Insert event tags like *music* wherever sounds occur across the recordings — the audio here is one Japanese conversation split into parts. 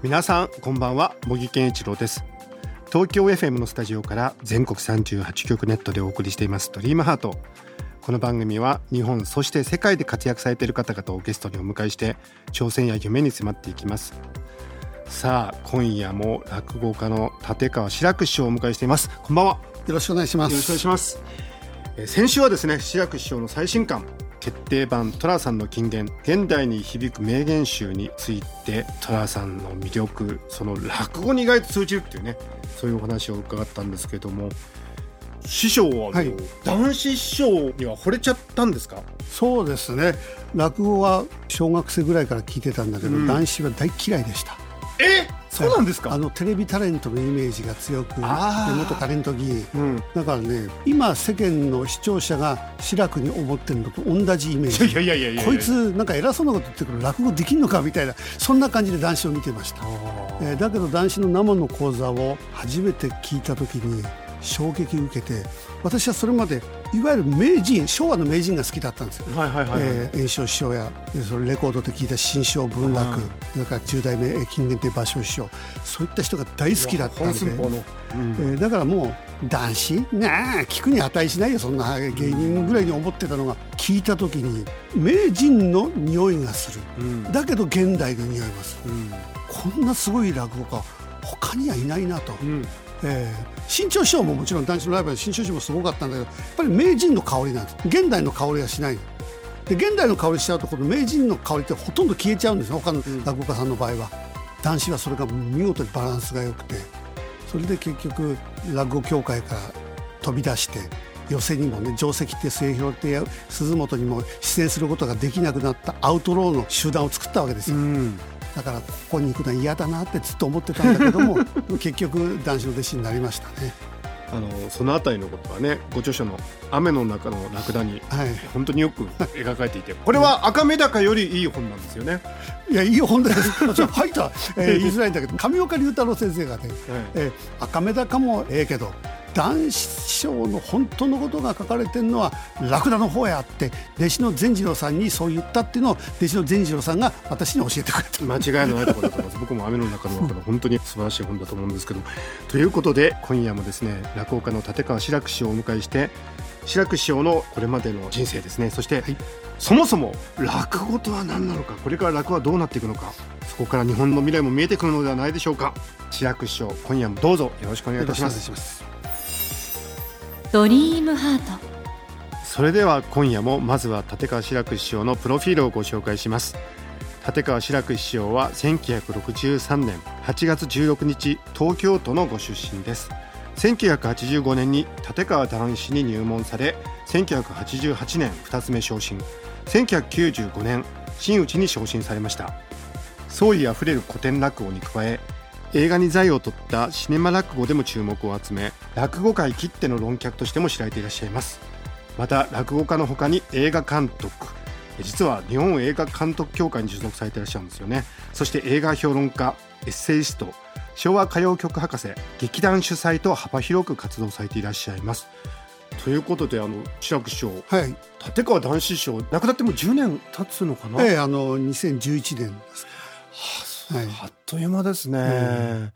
皆さんこんばんは。茂木健一郎です。東京 FM のスタジオから全国38局ネットでお送りしています。ドリームハート。この番組は日本そして世界で活躍されている方々をゲストにお迎えして挑戦や夢に迫っていきます。さあ今夜も落語家の立川志らく師匠をお迎えしています。こんばんは。よろしくお願いします。よろしくお願いします。先週はですね志らく師匠の最新刊決定版寅さんの金言現代に響く名言集について寅さんの魅力その落語に意外と通じるっていうねそういうお話を伺ったんですけども師匠は、はい、男子師匠には惚れちゃったんですか？そうですね。落語は小学生ぐらいから聞いてたんだけど、うん、男子は大嫌いでした。え？そうなんですか？あのテレビタレントのイメージが強く元タレント議員、うん、だからね今世間の視聴者が志らくに思ってるのと同じイメージ。いやいやいやいやこいつなんか偉そうなこと言ってくる落語できんのかみたいなそんな感じで男子を見てました、えー、だけど男子の生の講座を初めて聞いた時に衝撃を受けて私はそれまでいわゆる名人昭和の名人が好きだったんですよ。はいはいはい、えー、炎症師匠やそれレコードで聞いた新章文楽それから十代目金言亭芭蕉師匠。そういった人が大好きだったんで、うん、えー、だからもう男子なあ聞くに値しないよそんな芸人ぐらいに思ってたのが聞いた時に名人の匂いがする、うん、だけど現代の匂いがす。る、うん、こんなすごい落語家他にはいないなと。うんえー、新潮師匠ももちろん男子のライバル新潮師匠もすごかったんだけどやっぱり名人の香りなんです。現代の香りはしない。で現代の香りしちゃうとこの名人の香りってほとんど消えちゃうんです他の落語家さんの場合は、男子はそれが見事にバランスが良くて。それで結局落語協会から飛び出して寄席にもね定石って末広って鈴本にも出演することができなくなったアウトローの集団を作ったわけですよ。うんだからここに行くのは嫌だなってずっと思ってたんだけども *laughs* 結局男子の弟子になりましたね。あのそのあたりのことはねご著書の「雨の中のラクダ」に、はい、本当によく描かれていてこれは赤メダカよりいい本なんですよね。*laughs* いやいい本です。*laughs* 入った、えー、言いづらいんだけど上岡龍太郎先生がね、はい、えー、赤メダカもええけど男子賞の本当のことが書かれてるのはラクダの方へあって弟子の善次郎さんにそう言ったっていうのを弟子の善次郎さんが私に教えてくれた。間違いのないところだと思います僕も雨の中の中本当に素晴らしい本だと思うんですけどということで今夜もですね落語家の立川志らく師匠をお迎えして志らく師匠のこれまでの人生ですね。そして、はい、そもそも落語とは何なのかこれから落語はどうなっていくのかそこから日本の未来も見えてくるのではないでしょうか。志らく師匠今夜もどうぞよろしくお願いいたしますドリームハート。それでは今夜もまずは立川志らく師匠のプロフィールをご紹介します。立川志らく師匠は1963年8月16日東京都のご出身です。1985年に立川男子に入門され1988年2つ目昇進。1995年真打ちに昇進されました。創意あふれる古典落語に加え映画に財を取ったシネマ落語でも注目を集め落語界きっての論客としても知られていらっしゃいます。また落語家のほかに映画監督実は日本映画監督協会に所属されていらっしゃるんですよね。そして映画評論家エッセイスト昭和歌謡曲博士劇団主催と幅広く活動されていらっしゃいます。ということであの志らく師匠、はい、立川談志師匠亡くなっても10年経つのかな？ええあの2011年です、はあはい、あっという間ですね、え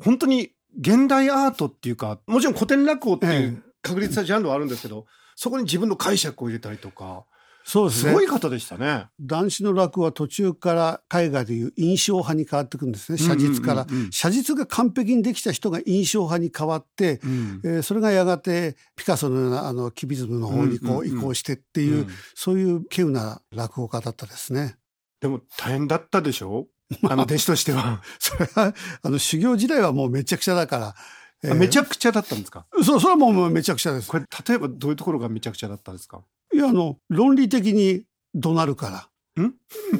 ー、本当に現代アートっていうかもちろん古典落語っていう確立したジャンルはあるんですけど、えー、そこに自分の解釈を入れたりとかそうですね。すごい方でしたね。男子の落は途中から絵画でいう印象派に変わっていくんですね。写実から、写実が完璧にできた人が印象派に変わって、うん、えー、それがやがてピカソのようなあのキビズムの方にこう移行してっていう、そういう稀有な落語家だったですね。でも大変だったでしょ？あの弟子としては。*laughs* それは、あの修行時代はもうめちゃくちゃだから。えー、めちゃくちゃだったんですか？そう、それはもうめちゃくちゃです。これ、例えばどういうところがめちゃくちゃだったんですか？いや、あの、論理的に怒鳴るから。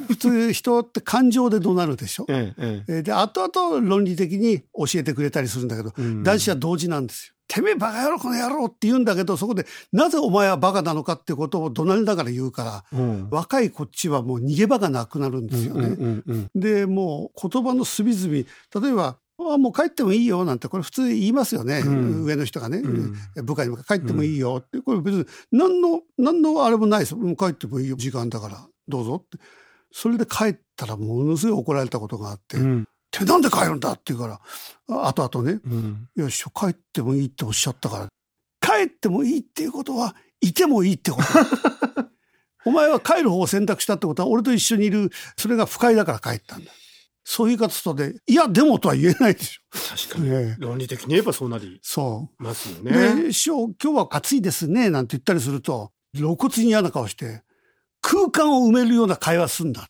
普通人って感情で怒鳴るでしょ？ええで後々論理的に教えてくれたりするんだけど、うん。男子は同時なんですよ。てめえバカ野郎この野郎って言うんだけどそこでなぜお前はバカなのかってことを怒鳴りながら言うからうん。若いこっちはもう逃げ場がなくなるんですよね。うんうんうんでもう言葉の隅々例えば「あもう帰ってもいいよ」なんてこれ普通言いますよね、うん。上の人がね、うん。部下にも帰ってもいいよってこれ別に何の何のあれもないです。うん帰ってもいいよ。時間だからどうぞってそれで帰ったらものすごい怒られたことがあって「うんてなんで帰るんだ?」って言うからあ後々ねうん「いや師匠帰ってもいいっておっしゃったから帰ってもいいっていうことはいてもいいってこと」*laughs* お前は帰る方を選択したってことは俺と一緒にいるそれが不快だから帰ったんだ。そういう方とね、いや、でもとは言えないでしょ。確かにねえ論理的に言えばそうなりそますよう。ね。で、師匠、今日は暑いですね、なんて言ったりすると、露骨に嫌な顔して、空間を埋めるような会話すんだ。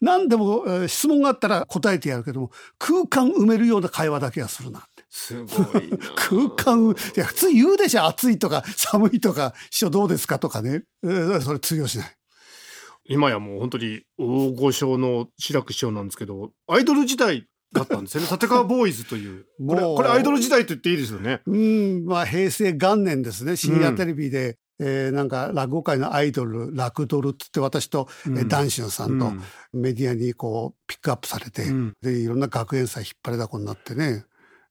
何でも、えー質問があったら答えてやるけども、空間埋めるような会話だけはするなって。すごいな。*laughs* 空間いや普通言うでしょ暑いとか寒いとか師匠どうですかとかね、えーそれ通用しない今やもう本当に大御所の志らく師匠なんですけど、アイドル時代だったんですよね。*laughs* 立川ボーイズという。これ、これアイドル時代と言っていいですよね。うんまあ平成元年ですね深夜テレビで、えーなんか落語界のアイドルラクドルっつって私と、えーうん男子のさんとうん。メディアにこうピックアップされて、うん。でいろんな学園祭引っ張りだこになってね。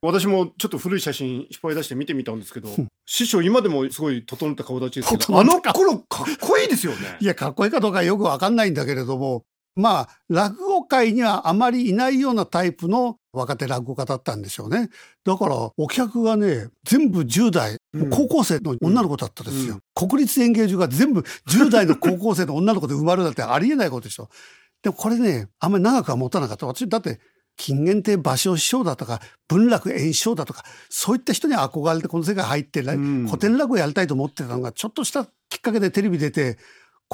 私もちょっと古い写真引っ張り出して見てみたんですけど、師匠今でもすごい整った顔立ちですけど、あの頃かっこいいですよね。いやかっこいいかどうかよくわかんないんだけれどもまあ落語界にはあまりいないようなタイプの若手落語家だったんでしょうね。だからお客がね全部10代、うん。高校生の女の子だったですよ、国立演芸場が全部10代の高校生の女の子で埋まるなんてありえないことでしょ。でもこれねあんまり長くは持たなかった。私だって金元亭芭蕉師匠だとか文楽演師匠だとかそういった人に憧れてこの世界入って、ん。古典落語やりたいと思ってたのがちょっとしたきっかけでテレビ出て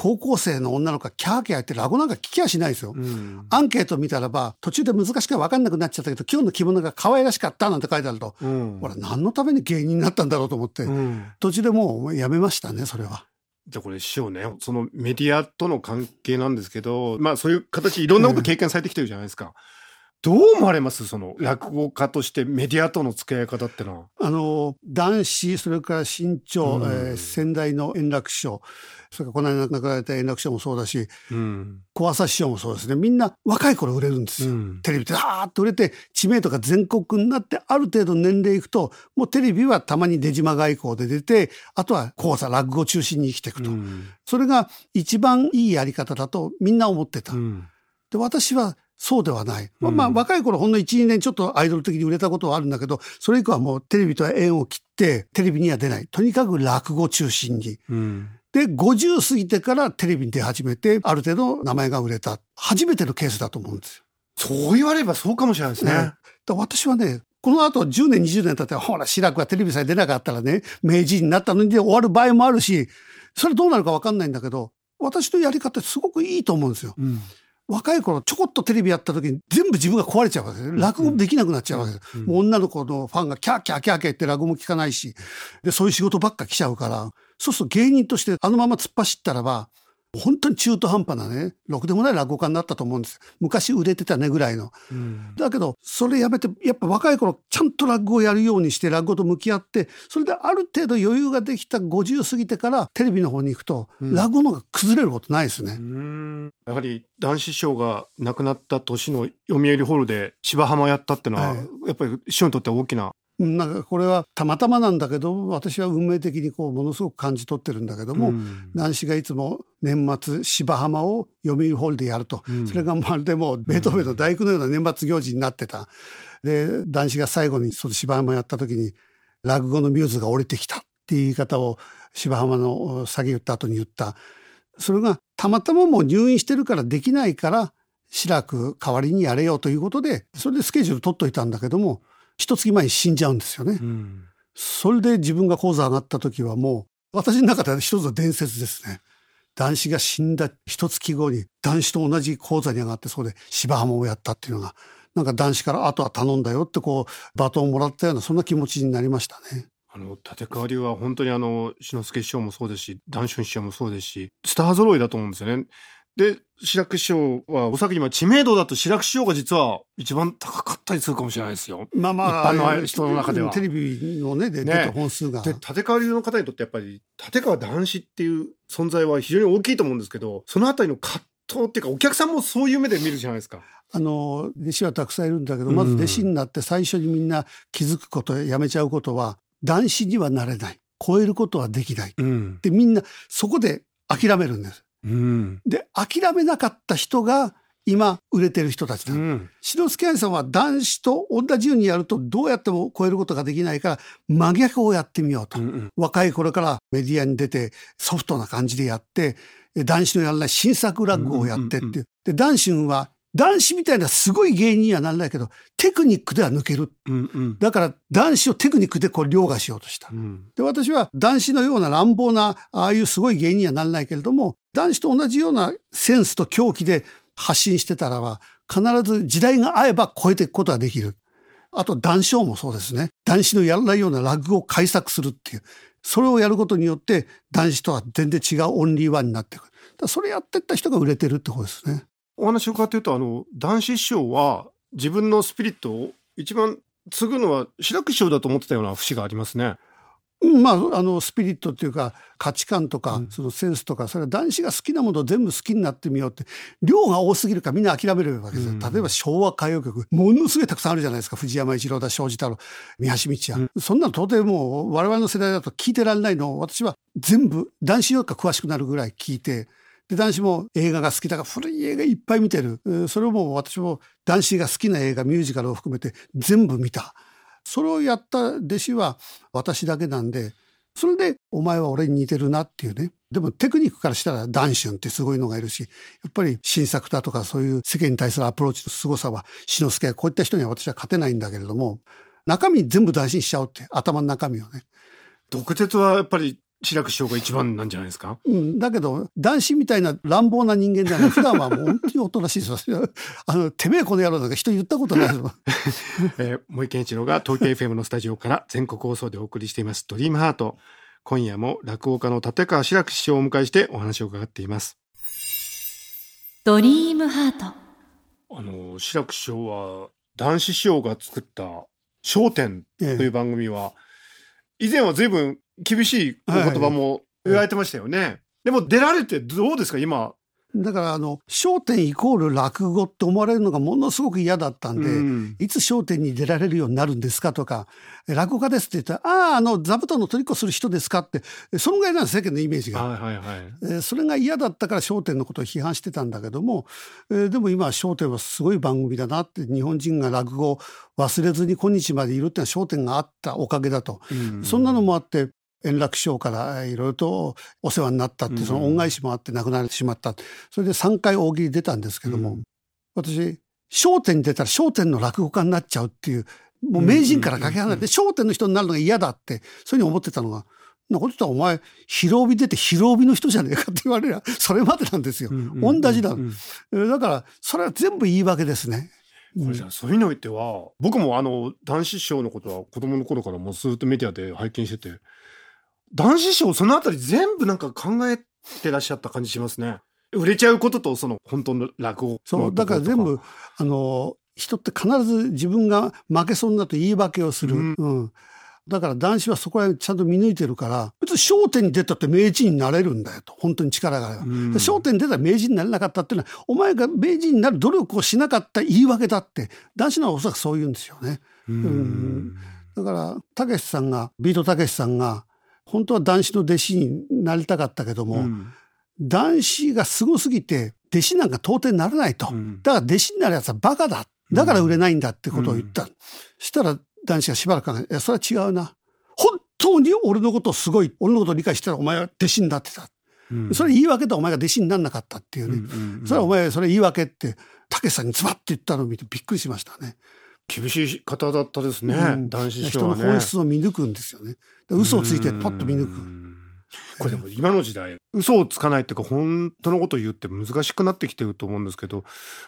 高校生の女の子がキャーキャーやって落語なんか聞きやしないですよ。うんアンケート見たらば途中で難しくて分かんなくなっちゃったけど今日の着物が可愛らしかったなんて書いてあると、うんほら何のために芸人になったんだろうと思って、うん途中でもうやめましたねそれは。じゃあこれ師匠ね、そのメディアとの関係なんですけど、まあそういう形いろんなこと経験されてきてるじゃないですか。どう思われます？その落語家としてメディアとの付き合い方ってのは。あの男子それから新潮、うんえー先代の円楽師匠それからこの間亡くなられた円楽師匠もそうだしうん。小朝師匠もそうですねみんな若い頃売れるんですよ。うんテレビでダーッと売れて知名度が全国になってある程度年齢いくともうテレビはたまに出島外交で出てあとは講座落語中心に生きていくと、うんそれが一番いいやり方だとみんな思ってた。うんで私はそうではない。まあ、うんまあ若い頃ほんの1、2年ちょっとアイドル的に売れたことはあるんだけど、それ以降はもうテレビとは縁を切って、テレビには出ない。とにかく落語中心に。うんで、50過ぎてからテレビに出始めて、ある程度名前が売れた。初めてのケースだと思うんですよ。そう言われればそうかもしれないですね。ね私はね、この後10年、20年経って、ほら、志らくがテレビさえ出なかったらね、名人になったのにで終わる場合もあるし、それどうなるか分かんないんだけど、私のやり方すごくいいと思うんですよ。うん若い頃ちょこっとテレビやった時に全部自分が壊れちゃうわけですね。落語もできなくなっちゃうわけです。うんもう女の子のファンがキャーキャーキャーキャー言って落語も聞かないし、で、そういう仕事ばっか来ちゃうから、そうすると芸人としてあのまま突っ走ったらば、本当に中途半端なね、ろくでもない落語家になったと思うんです。昔売れてたねぐらいの。うんだけど、それやめて、やっぱ若い頃、ちゃんと落語をやるようにして、落語と向き合って、それである程度余裕ができた50過ぎてから、テレビの方に行くと、うん落語の方が崩れることないですね。うんやはり男子師匠が亡くなった年の読売ホールで芝浜やったってのは、はいやっぱり師匠にとっては大きな。うんなんかこれはたまたまなんだけど私は運命的にこうものすごく感じ取ってるんだけども、ん男子がいつも年末芝浜を読売ホールでやると、うんそれがまるでもうベートーベンの大工のような年末行事になってた。で男子が最後にその芝浜やった時に落語のミューズが降りてきたっていう言い方を芝浜の下げ言った後に言った。それがたまたまもう入院してるからできないから志らく代わりにやれようということでそれでスケジュール取っといたんだけども一月前に死んじゃうんですよね。うんそれで自分が講座上がった時はもう私の中では一つの伝説ですね。男子が死んだ一月後に男子と同じ講座に上がってそこで芝浜をやったっていうのがなんか男子からあとは頼んだよってこうバトンをもらったようなそんな気持ちになりましたね。あの立川流は本当にあの志の輔師匠もそうですし談春師匠もそうですしスター揃いだと思うんですよね。で、白く師匠は、おそらく今知名度だと白く師匠が実は一番高かったりするかもしれないですよ。まあまあ、一般の人の中ではテレビのね、で出た本数が。で、立川流の方にとってやっぱり、立川男子っていう存在は非常に大きいと思うんですけど、そのあたりの葛藤っていうか、お客さんもそういう目で見るじゃないですか。あの、弟子はたくさんいるんだけど、まず弟子になって最初にみんな気づくこと、やめちゃうことは、男子にはなれない。超えることはできない。うん。で、みんなそこで諦めるんです。うん。で、諦めなかった人が今売れてる人たちだ。うん。篠介兄さんは男子と同じようにやるとどうやっても超えることができないから真逆をやってみようと。うん。若い頃からメディアに出てソフトな感じでやって、え男子のやらない新作落語をやってっていう。で、男子は男子みたいなすごい芸人にはならないけど、テクニックでは抜ける。うん。うん。だから男子をテクニックでこう凌駕しようとした。うん。で、私は男子のような乱暴な、ああいうすごい芸人にはならないけれども、男子と同じようなセンスと狂気で発信してたらば、必ず時代が合えば超えていくことができる。あと、談笑もそうですね。男子のやらないような落語を改作するっていう。それをやることによって、男子とは全然違うオンリーワンになっていく。それやってった人が売れてるってことですね。お話を伺っていると、あの、男子師匠は自分のスピリットを一番継ぐのは白く師匠だと思ってたような節がありますね。うんまあ、あの、スピリットっていうか、価値観とかうん、そのセンスとか、それは男子が好きなものを全部好きになってみようって、量が多すぎるからみんな諦めるわけですよ。うん例えば昭和歌謡曲、ものすごいたくさんあるじゃないですか。藤山一郎だ、庄司太郎、三橋道也。そんなの到底もう我々の世代だと聞いてられないのを、私は全部男子よりか詳しくなるぐらい聞いて、で、男子も映画が好きだから古い映画いっぱい見てる。それをもう私も男子が好きな映画、ミュージカルを含めて全部見た。それをやった弟子は私だけなんで、それでお前は俺に似てるなっていうね。でもテクニックからしたらダンシュンってすごいのがいるし、やっぱり新作だとかそういう世間に対するアプローチの凄さは、志の輔こういった人には私は勝てないんだけれども、中身全部大事にしちゃおうって、頭の中身をね。毒舌はやっぱり白く師匠が一番なんじゃないですか？うん、だけど、男子みたいな乱暴な人間じゃない。普段はもう本当におとなしいですよ。*laughs* あの、てめえこの野郎なんか人言ったことないで。*laughs* えー、森健一郎が東京 FM のスタジオから全国放送でお送りしていますドリームハート。今夜も落語家の立川志らく師匠をお迎えしてお話を伺っています。ドリームハートあの、志らく師匠は男子師匠が作った笑点とええいう番組は、以前は随分厳しいお言葉も言われてましたよね。でも出られてどうですか？今。だから、あの、焦点イコール落語って思われるのがものすごく嫌だったんで、うんいつ焦点に出られるようになるんですかとか、え落語家ですって言ったら、ああ、あの、座布団の取りっこする人ですかって、えそのぐらいなんです、世間のイメージが。はいはいはい。えーそれが嫌だったから焦点のことを批判してたんだけども、えーでも今は焦点はすごい番組だなって、日本人が落語を忘れずに今日までいるっていうのは焦点があったおかげだと。うんそんなのもあって、円楽師匠からえーいろいろとお世話になったって、うんその恩返しもあって亡くなってしまった。それで3回大喜利出たんですけども、うん私、笑点に出たら笑点の落語家になっちゃうっていう、もう名人からかけ離れて、笑点の人になるのが嫌だって、そういうふうに思ってたのが、なこと言ったらお前、広帯出て広帯の人じゃねえかって言われりゃ、*laughs* それまでなんですよ。同じだ。だから、それは全部言い訳ですね。これじゃあそういうのにおいては僕もあの男子師匠のことは子供の頃からもうずっとメディアで拝見してて男子師匠そのあたり全部なんか考えてらっしゃった感じしますね売れちゃうこととその本当の落語のそう、だから全部、あの、人って必ず自分が負けそうになると言い訳をする。うんうん。だから男子はそこら辺ちゃんと見抜いてるから、別に焦点に出たって名人になれるんだよと。本当に力があれば。うん焦点に出たら名人になれなかったっていうのは、お前が名人になる努力をしなかった言い訳だって、男子のはおそらくそう言うんですよね。うんうんだから、たけしさんが、ビートたけしさんが、本当は男子の弟子になりたかったけども、うん男子がすごすぎて、弟子なんか到底ならないと。うんだから弟子になるやつはバカだ。だから売れないんだってことを言った。したら男子がしばらく考えて、いや、それは違うな。本当に俺のことをすごい、俺のことを理解したらお前は弟子になってた。うんそれ言い訳だ、お前が弟子にならなかったっていうね。うんうんそれはお前、それ言い訳って、たけしさんにズバッて言ったのを見てびっくりしましたね。厳しい方だったですね、うん男子師匠人のはね本質を見抜くんですよね。で嘘をついてパッと見抜く。うんこれでも今の時代嘘をつかないっていうか本当のことを言うって難しくなってきてると思うんですけど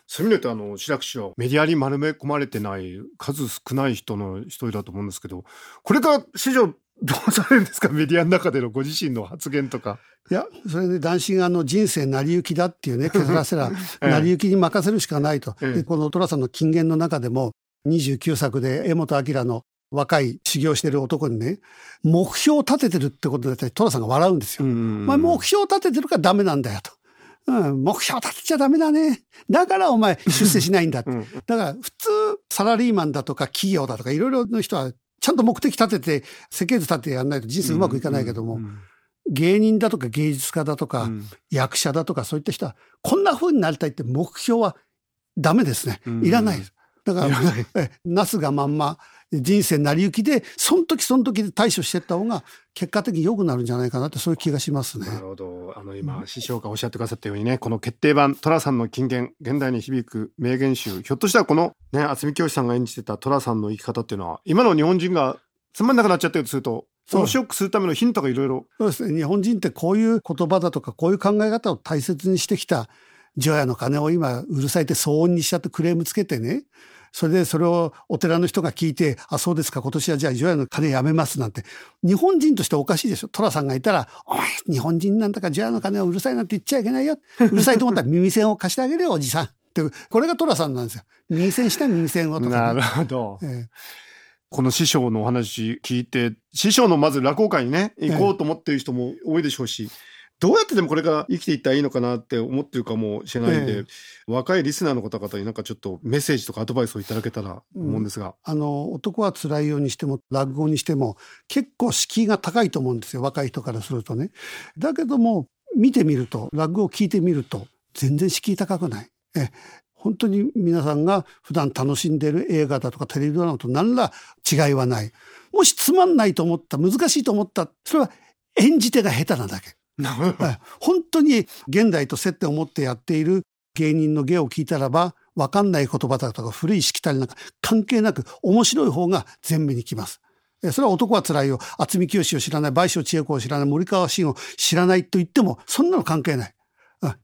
そういう意味で言うとあの志らく師匠メディアに丸め込まれてない数少ない人の一人だと思うんですけどこれから史上どうされるんですか？*laughs* メディアの中でのご自身の発言とか。いや、それで男子があの人生成り行きだっていうね、削らせら、*laughs* 成り行きに任せるしかないと。で、この寅さんの金言の中でも、29作で江本明の若い修行してる男にね、目標を立ててるってことで、寅さんが笑うんですよ。まあ、目標を立ててるからダメなんだよと。うん、目標立てちゃダメだね。だからお前出世しないんだ。うん、だから普通サラリーマンだとか企業だとかいろいろの人はちゃんと目的立てて設計図立ててやんないと人生うまくいかないけども、芸人だとか芸術家だとか、役者だとかそういった人はこんな風になりたいって目標はダメですね。いらないです。だから、なすがまんま人生成り行きで、その時その時で対処していった方が、結果的に良くなるんじゃないかなって、そういう気がしますね。なるほど。あの、今、師匠がおっしゃってくださったようにね、この決定版、寅さんの金言、現代に響く名言集、ひょっとしたらこの、ね、渥美教師さんが演じてた寅さんの生き方っていうのは、今の日本人がつまんなくなっちゃってるとすると、そのショックするためのヒントがいろいろ。そうですね。日本人ってこういう言葉だとか、こういう考え方を大切にしてきた、除夜の鐘を今、うるさいって騒音にしちゃってクレームつけてね、それでそれをお寺の人が聞いて、あ、そうですか、今年はじゃあ除夜の鐘やめますなんて、日本人としておかしいでしょ。寅さんがいたら、お前、日本人なんだから除夜の鐘をうるさいなんて言っちゃいけないよ。うるさいと思ったら耳栓を貸してあげるよ、おじさん。ってこれが寅さんなんですよ。耳栓した耳栓をとか、ね、なるほど。えこの師匠のお話聞いて、師匠のまず落語会にね、行こうと思っている人も多いでしょうし、どうやってでもこれから生きていったらいいのかなって思ってるかもしれないんで、ええ、若いリスナーの方々になんかちょっとメッセージとかアドバイスをいただけたら思うんですが。うん、あの、男は辛いようにしても、落語にしても、結構敷居が高いと思うんですよ。若い人からするとね。だけども、見てみると、落語を聞いてみると、全然敷居高くない。え本当に皆さんが普段楽しんでいる映画だとかテレビドラマと何ら違いはない。もしつまんないと思った、難しいと思った、それは演じ手が下手なだけ。*laughs* 本当に現代と接点を持ってやっている芸人の芸を聞いたらば、わかんない言葉だとか古いしきたりなんか関係なく面白い方が前面に来ます。それは男は辛いよ。渥美清を知らない、倍賞千恵子を知らない、森川慎を知らないと言っても、そんなの関係ない。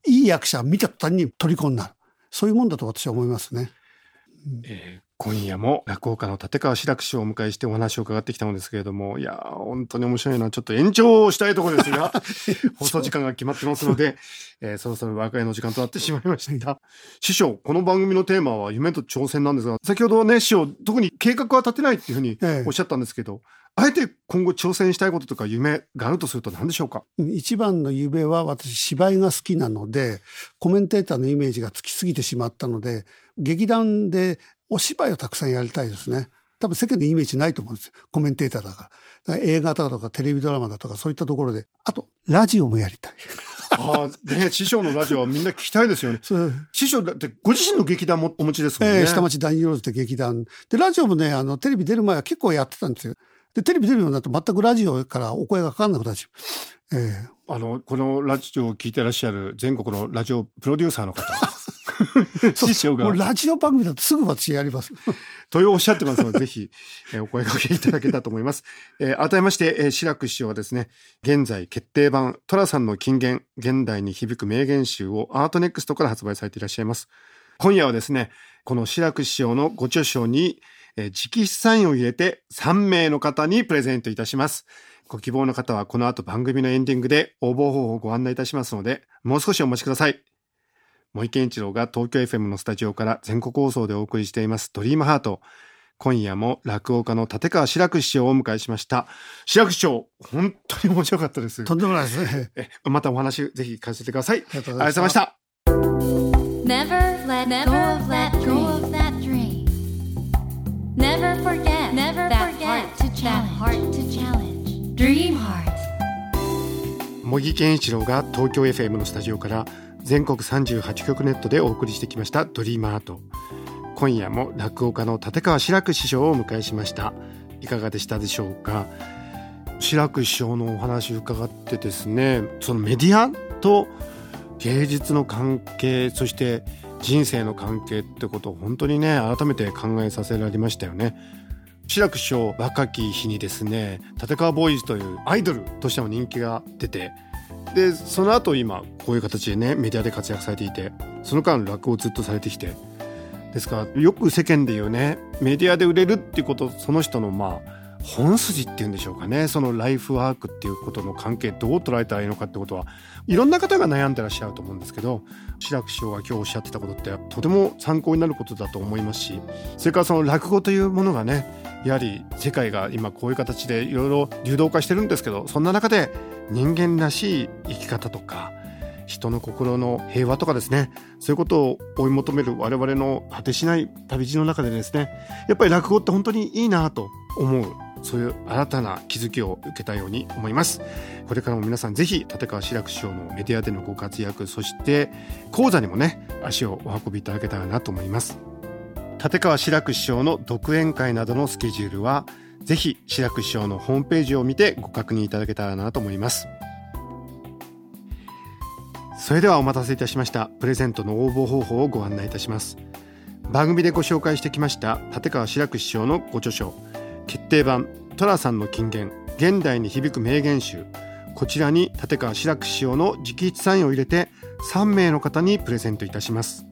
いい役者見た途端に虜になる。そういうもんだと私は思いますね。えー、今夜も落語家の立川志らく氏をお迎えしてお話を伺ってきたのですけれども、いや本当に面白いな。ちょっと延長したいところですが、*laughs* 放送時間が決まってますので、えー、そろそろ和解の時間となってしまいました。師匠、この番組のテーマは夢と挑戦なんですが、先ほどね、師匠、特に計画は立てないっていうふうにおっしゃったんですけど、ええあえて今後挑戦したいこととか夢があるとすると何でしょうか？一番の夢は私芝居が好きなのでコメンテーターのイメージがつきすぎてしまったので劇団でお芝居をたくさんやりたいですね。多分世間のイメージないと思うんですよ。コメンテーターだから。から映画だとかテレビドラマだとかそういったところで。あと、ラジオもやりたい。ああ、ね、師匠のラジオはみんな聞きたいですよね。師匠だってご自身の劇団もお持ちですもんね。えー、下町大ニローズって劇団。で、ラジオもね、あの、テレビ出る前は結構やってたんですよ。で、テレビ出るようになって全くラジオからお声がかかんなくなっちゃう。えー、あの、このラジオを聞いてらっしゃる全国のラジオプロデューサーの方。*laughs* 師匠が。もうラジオ番組だとすぐ私やります。*laughs* というおっしゃってますので、ぜひ、えー、お声掛けいただけたと思います。*laughs* えー、改めまして、えー、志らく師匠はですね、現在決定版、寅さんの金言、現代に響く名言集をアートネクストから発売されていらっしゃいます。今夜はですね、この志らく師匠のご著書に、えー、直筆サインを入れて3名の方にプレゼントいたします。ご希望の方はこの後番組のエンディングで応募方法をご案内いたしますので、もう少しお待ちください。森健一郎が東京 FM のスタジオから全国放送でお送りしていますドリームハート。今夜も落語家の立川志らく師匠をお迎えしました。志らく師匠、本当に面白かったです。とんでもないですね。えまたお話ぜひ聞かせてください。ありがとうございました。Never let go of that dream. Never forget that heart to challenge. Dream heart. 茂木健一郎が東京 FM のスタジオから全国38局ネットでお送りしてきました「ドリームアート」今夜も落語家の立川志らく師匠をお迎えしました。いかがでしたでしょうか？志らく師匠のお話伺ってですねそのメディアと芸術の関係そして人生の関係ってことを本当にね改めて考えさせられましたよね。志らく師匠若き日にですね立川ボーイズというアイドルとしても人気が出てでその後今こういう形でねメディアで活躍されていてその間落語をずっとされてきて。ですからよく世間で言うねメディアで売れるっていうことその人のまあ本筋っていうんでしょうかね。そのライフワークっていうことの関係どう捉えたらいいのかってことはいろんな方が悩んでらっしゃると思うんですけど志らく師匠が今日おっしゃってたことってとても参考になることだと思いますしそれからその落語というものがねやはり世界が今こういう形でいろいろ流動化してるんですけどそんな中で人間らしい生き方とか人の心の平和とかですね。そういうことを追い求める我々の果てしない旅路の中でですね。やっぱり落語って本当にいいなと思う。そういう新たな気づきを受けたように思います。これからも皆さんぜひ立川志らく師匠のメディアでのご活躍そして講座にもね足をお運びいただけたらなと思います。立川志らく師匠の独演会などのスケジュールはぜひ志らく師匠のホームページを見てご確認いただけたらなと思います。それではお待たせいたしました。プレゼントの応募方法をご案内いたします。番組でご紹介してきました立川志らく師匠のご著書決定版寅さんの金言現代に響く名言集。こちらに立川志らく師匠の直筆サインを入れて3名の方にプレゼントいたします。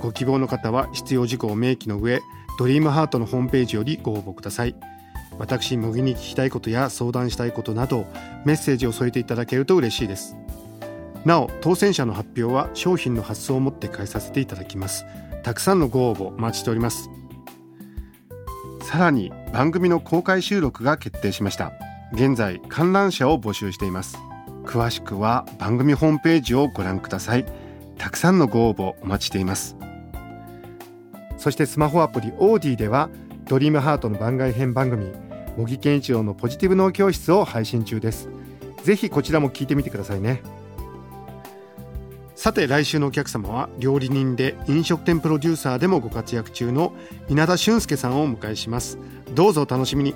ご希望の方は必要事項を明記の上ドリームハートのホームページよりご応募ください。私茂木に聞きたいことや相談したいことなどメッセージを添えていただけると嬉しいです。なお当選者の発表は商品の発送をもって返させていただきます。たくさんのご応募お待ちしております。さらに番組の公開収録が決定しました。現在観覧者を募集しています。詳しくは番組ホームページをご覧ください。たくさんのご応募お待ちしています。そしてスマホアプリオーディではドリームハートの番外編番組茂木健一郎のポジティブ脳教室を配信中です。ぜひこちらも聞いてみてくださいね。さて来週のお客様は料理人で飲食店プロデューサーでもご活躍中の稲田俊介さんをお迎えします。どうぞお楽しみに。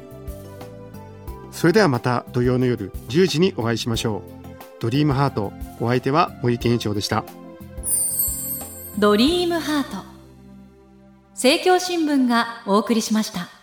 それではまた土曜の夜10時にお会いしましょう。ドリームハートお相手は森健一郎でした。ドリームハート。政教新聞がお送りしました。